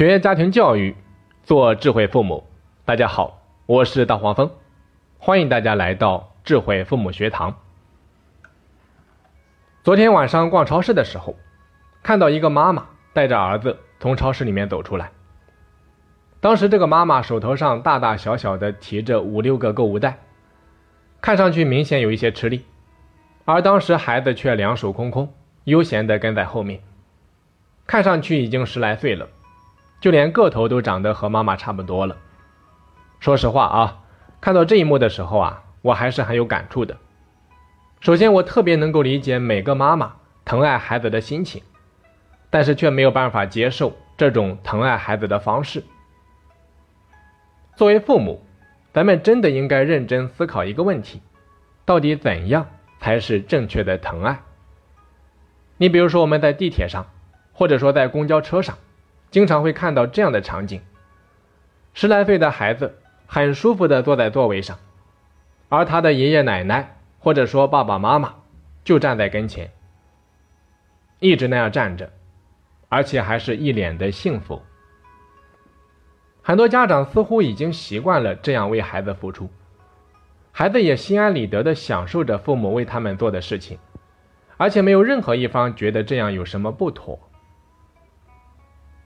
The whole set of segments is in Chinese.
学家庭教育，做智慧父母。大家好，我是大黄蜂，欢迎大家来到智慧父母学堂。昨天晚上逛超市的时候，看到一个妈妈带着儿子从超市里面走出来。当时这个妈妈手头上大大小小的提着五六个购物袋，看上去明显有一些吃力，而当时孩子却两手空空，悠闲的跟在后面，看上去已经十来岁了。就连个头都长得和妈妈差不多了。说实话啊，看到这一幕的时候啊，我还是很有感触的。首先，我特别能够理解每个妈妈疼爱孩子的心情，但是却没有办法接受这种疼爱孩子的方式。作为父母，咱们真的应该认真思考一个问题：到底怎样才是正确的疼爱？你比如说，我们在地铁上，或者说在公交车上。经常会看到这样的场景：十来岁的孩子很舒服地坐在座位上，而他的爷爷奶奶或者说爸爸妈妈就站在跟前，一直那样站着，而且还是一脸的幸福。很多家长似乎已经习惯了这样为孩子付出，孩子也心安理得地享受着父母为他们做的事情，而且没有任何一方觉得这样有什么不妥。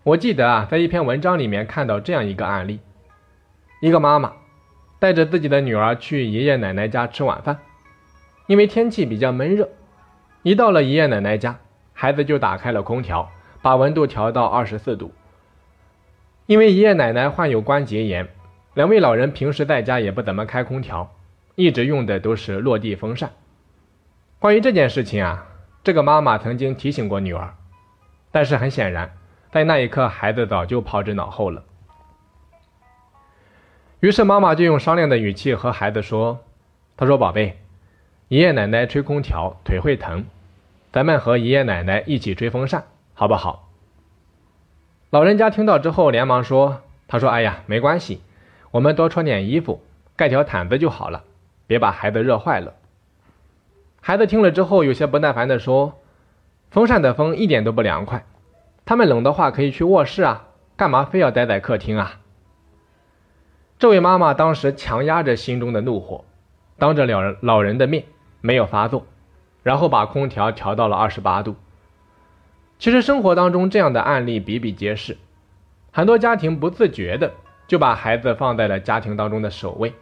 我记得啊，在一篇文章里面看到这样一个案例：一个妈妈带着自己的女儿去爷爷奶奶家吃晚饭，因为天气比较闷热，一到了爷爷奶奶家，孩子就打开了空调，把温度调到二十四度。因为爷爷奶奶患有关节炎，两位老人平时在家也不怎么开空调，一直用的都是落地风扇。关于这件事情啊，这个妈妈曾经提醒过女儿，但是很显然。在那一刻，孩子早就抛之脑后了。于是妈妈就用商量的语气和孩子说：“他说，宝贝，爷爷奶奶吹空调腿会疼，咱们和爷爷奶奶一起吹风扇，好不好？”老人家听到之后连忙说：“他说，哎呀，没关系，我们多穿点衣服，盖条毯子就好了，别把孩子热坏了。”孩子听了之后有些不耐烦地说：“风扇的风一点都不凉快。”他们冷的话可以去卧室啊，干嘛非要待在客厅啊？这位妈妈当时强压着心中的怒火，当着老人老人的面没有发作，然后把空调调到了二十八度。其实生活当中这样的案例比比皆是，很多家庭不自觉的就把孩子放在了家庭当中的首位，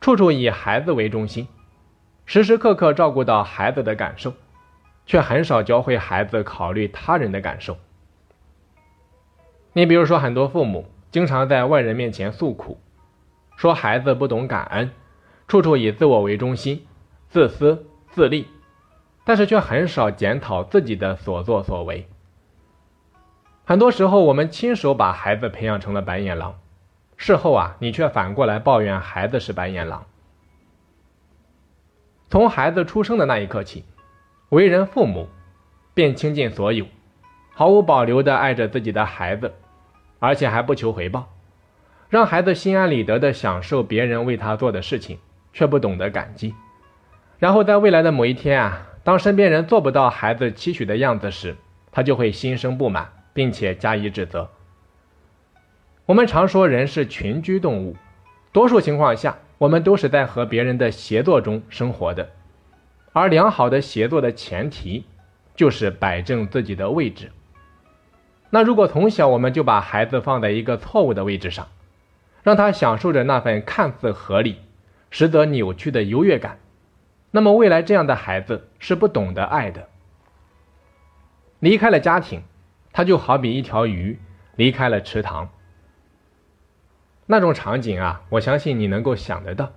处处以孩子为中心，时时刻刻照顾到孩子的感受，却很少教会孩子考虑他人的感受。你比如说，很多父母经常在外人面前诉苦，说孩子不懂感恩，处处以自我为中心，自私自利，但是却很少检讨自己的所作所为。很多时候，我们亲手把孩子培养成了白眼狼，事后啊，你却反过来抱怨孩子是白眼狼。从孩子出生的那一刻起，为人父母便倾尽所有，毫无保留地爱着自己的孩子。而且还不求回报，让孩子心安理得地享受别人为他做的事情，却不懂得感激。然后在未来的某一天啊，当身边人做不到孩子期许的样子时，他就会心生不满，并且加以指责。我们常说人是群居动物，多数情况下，我们都是在和别人的协作中生活的。而良好的协作的前提，就是摆正自己的位置。那如果从小我们就把孩子放在一个错误的位置上，让他享受着那份看似合理，实则扭曲的优越感，那么未来这样的孩子是不懂得爱的。离开了家庭，他就好比一条鱼离开了池塘。那种场景啊，我相信你能够想得到。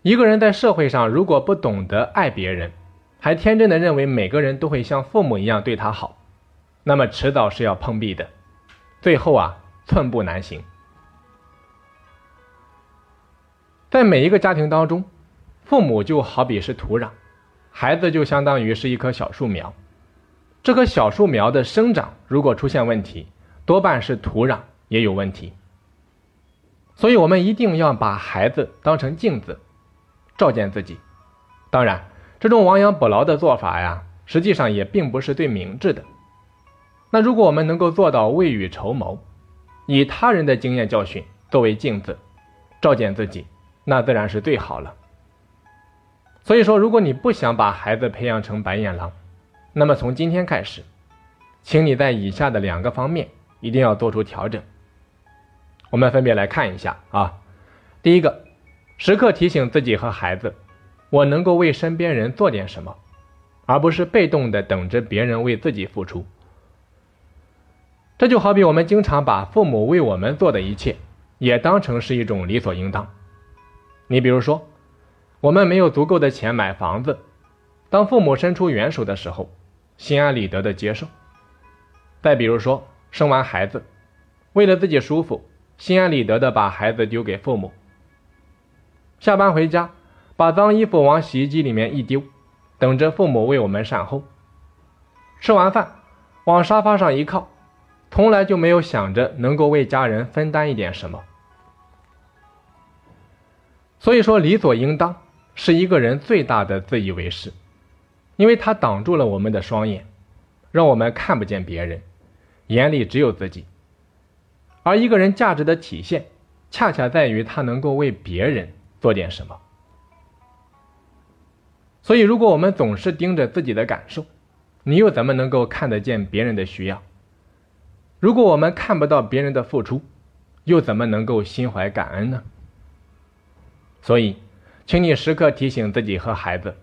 一个人在社会上如果不懂得爱别人，还天真的认为每个人都会像父母一样对他好。那么迟早是要碰壁的，最后啊，寸步难行。在每一个家庭当中，父母就好比是土壤，孩子就相当于是一棵小树苗。这棵小树苗的生长如果出现问题，多半是土壤也有问题。所以，我们一定要把孩子当成镜子，照见自己。当然，这种亡羊补牢的做法呀，实际上也并不是最明智的。那如果我们能够做到未雨绸缪，以他人的经验教训作为镜子，照见自己，那自然是最好了。所以说，如果你不想把孩子培养成白眼狼，那么从今天开始，请你在以下的两个方面一定要做出调整。我们分别来看一下啊。第一个，时刻提醒自己和孩子，我能够为身边人做点什么，而不是被动的等着别人为自己付出。这就好比我们经常把父母为我们做的一切，也当成是一种理所应当。你比如说，我们没有足够的钱买房子，当父母伸出援手的时候，心安理得的接受。再比如说，生完孩子，为了自己舒服，心安理得的把孩子丢给父母。下班回家，把脏衣服往洗衣机里面一丢，等着父母为我们善后。吃完饭，往沙发上一靠。从来就没有想着能够为家人分担一点什么，所以说理所应当是一个人最大的自以为是，因为他挡住了我们的双眼，让我们看不见别人，眼里只有自己。而一个人价值的体现，恰恰在于他能够为别人做点什么。所以，如果我们总是盯着自己的感受，你又怎么能够看得见别人的需要？如果我们看不到别人的付出，又怎么能够心怀感恩呢？所以，请你时刻提醒自己和孩子：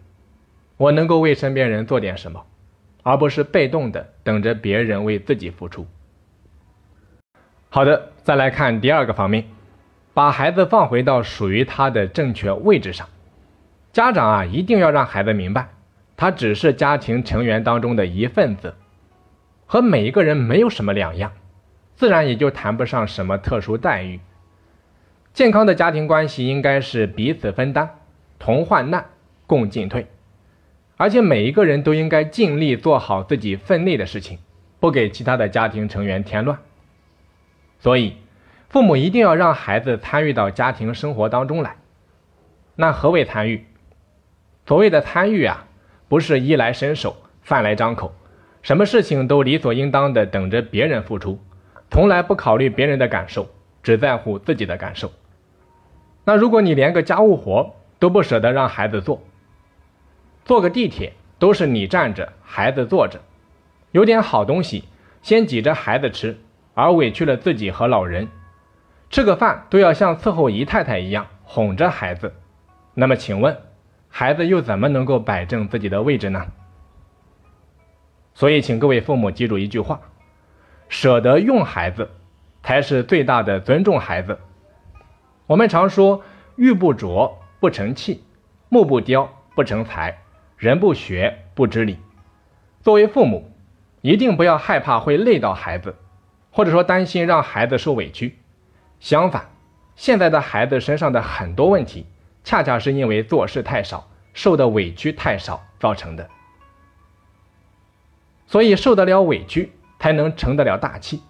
我能够为身边人做点什么，而不是被动的等着别人为自己付出。好的，再来看第二个方面，把孩子放回到属于他的正确位置上。家长啊，一定要让孩子明白，他只是家庭成员当中的一份子。和每一个人没有什么两样，自然也就谈不上什么特殊待遇。健康的家庭关系应该是彼此分担，同患难，共进退，而且每一个人都应该尽力做好自己分内的事情，不给其他的家庭成员添乱。所以，父母一定要让孩子参与到家庭生活当中来。那何为参与？所谓的参与啊，不是衣来伸手，饭来张口。什么事情都理所应当的等着别人付出，从来不考虑别人的感受，只在乎自己的感受。那如果你连个家务活都不舍得让孩子做，坐个地铁都是你站着，孩子坐着，有点好东西先挤着孩子吃，而委屈了自己和老人，吃个饭都要像伺候姨太太一样哄着孩子，那么请问，孩子又怎么能够摆正自己的位置呢？所以，请各位父母记住一句话：舍得用孩子，才是最大的尊重孩子。我们常说“玉不琢不成器，木不雕不成材，人不学不知礼”。作为父母，一定不要害怕会累到孩子，或者说担心让孩子受委屈。相反，现在的孩子身上的很多问题，恰恰是因为做事太少，受的委屈太少造成的。所以受得了委屈，才能成得了大器。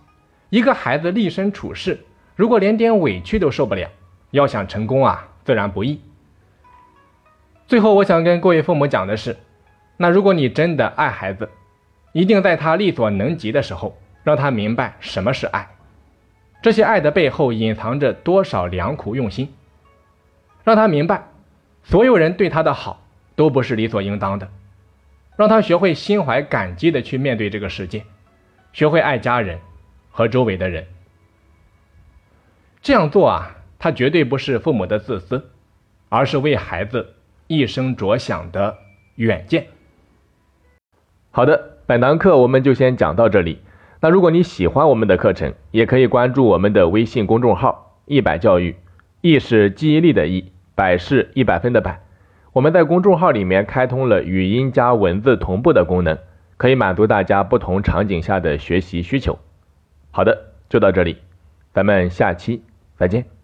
一个孩子立身处世，如果连点委屈都受不了，要想成功啊，自然不易。最后，我想跟各位父母讲的是，那如果你真的爱孩子，一定在他力所能及的时候，让他明白什么是爱。这些爱的背后隐藏着多少良苦用心，让他明白，所有人对他的好都不是理所应当的。让他学会心怀感激的去面对这个世界，学会爱家人和周围的人。这样做啊，他绝对不是父母的自私，而是为孩子一生着想的远见。好的，本堂课我们就先讲到这里。那如果你喜欢我们的课程，也可以关注我们的微信公众号“一百教育”，“一”是记忆力的“一”，“百”是一百分的“百”。我们在公众号里面开通了语音加文字同步的功能，可以满足大家不同场景下的学习需求。好的，就到这里，咱们下期再见。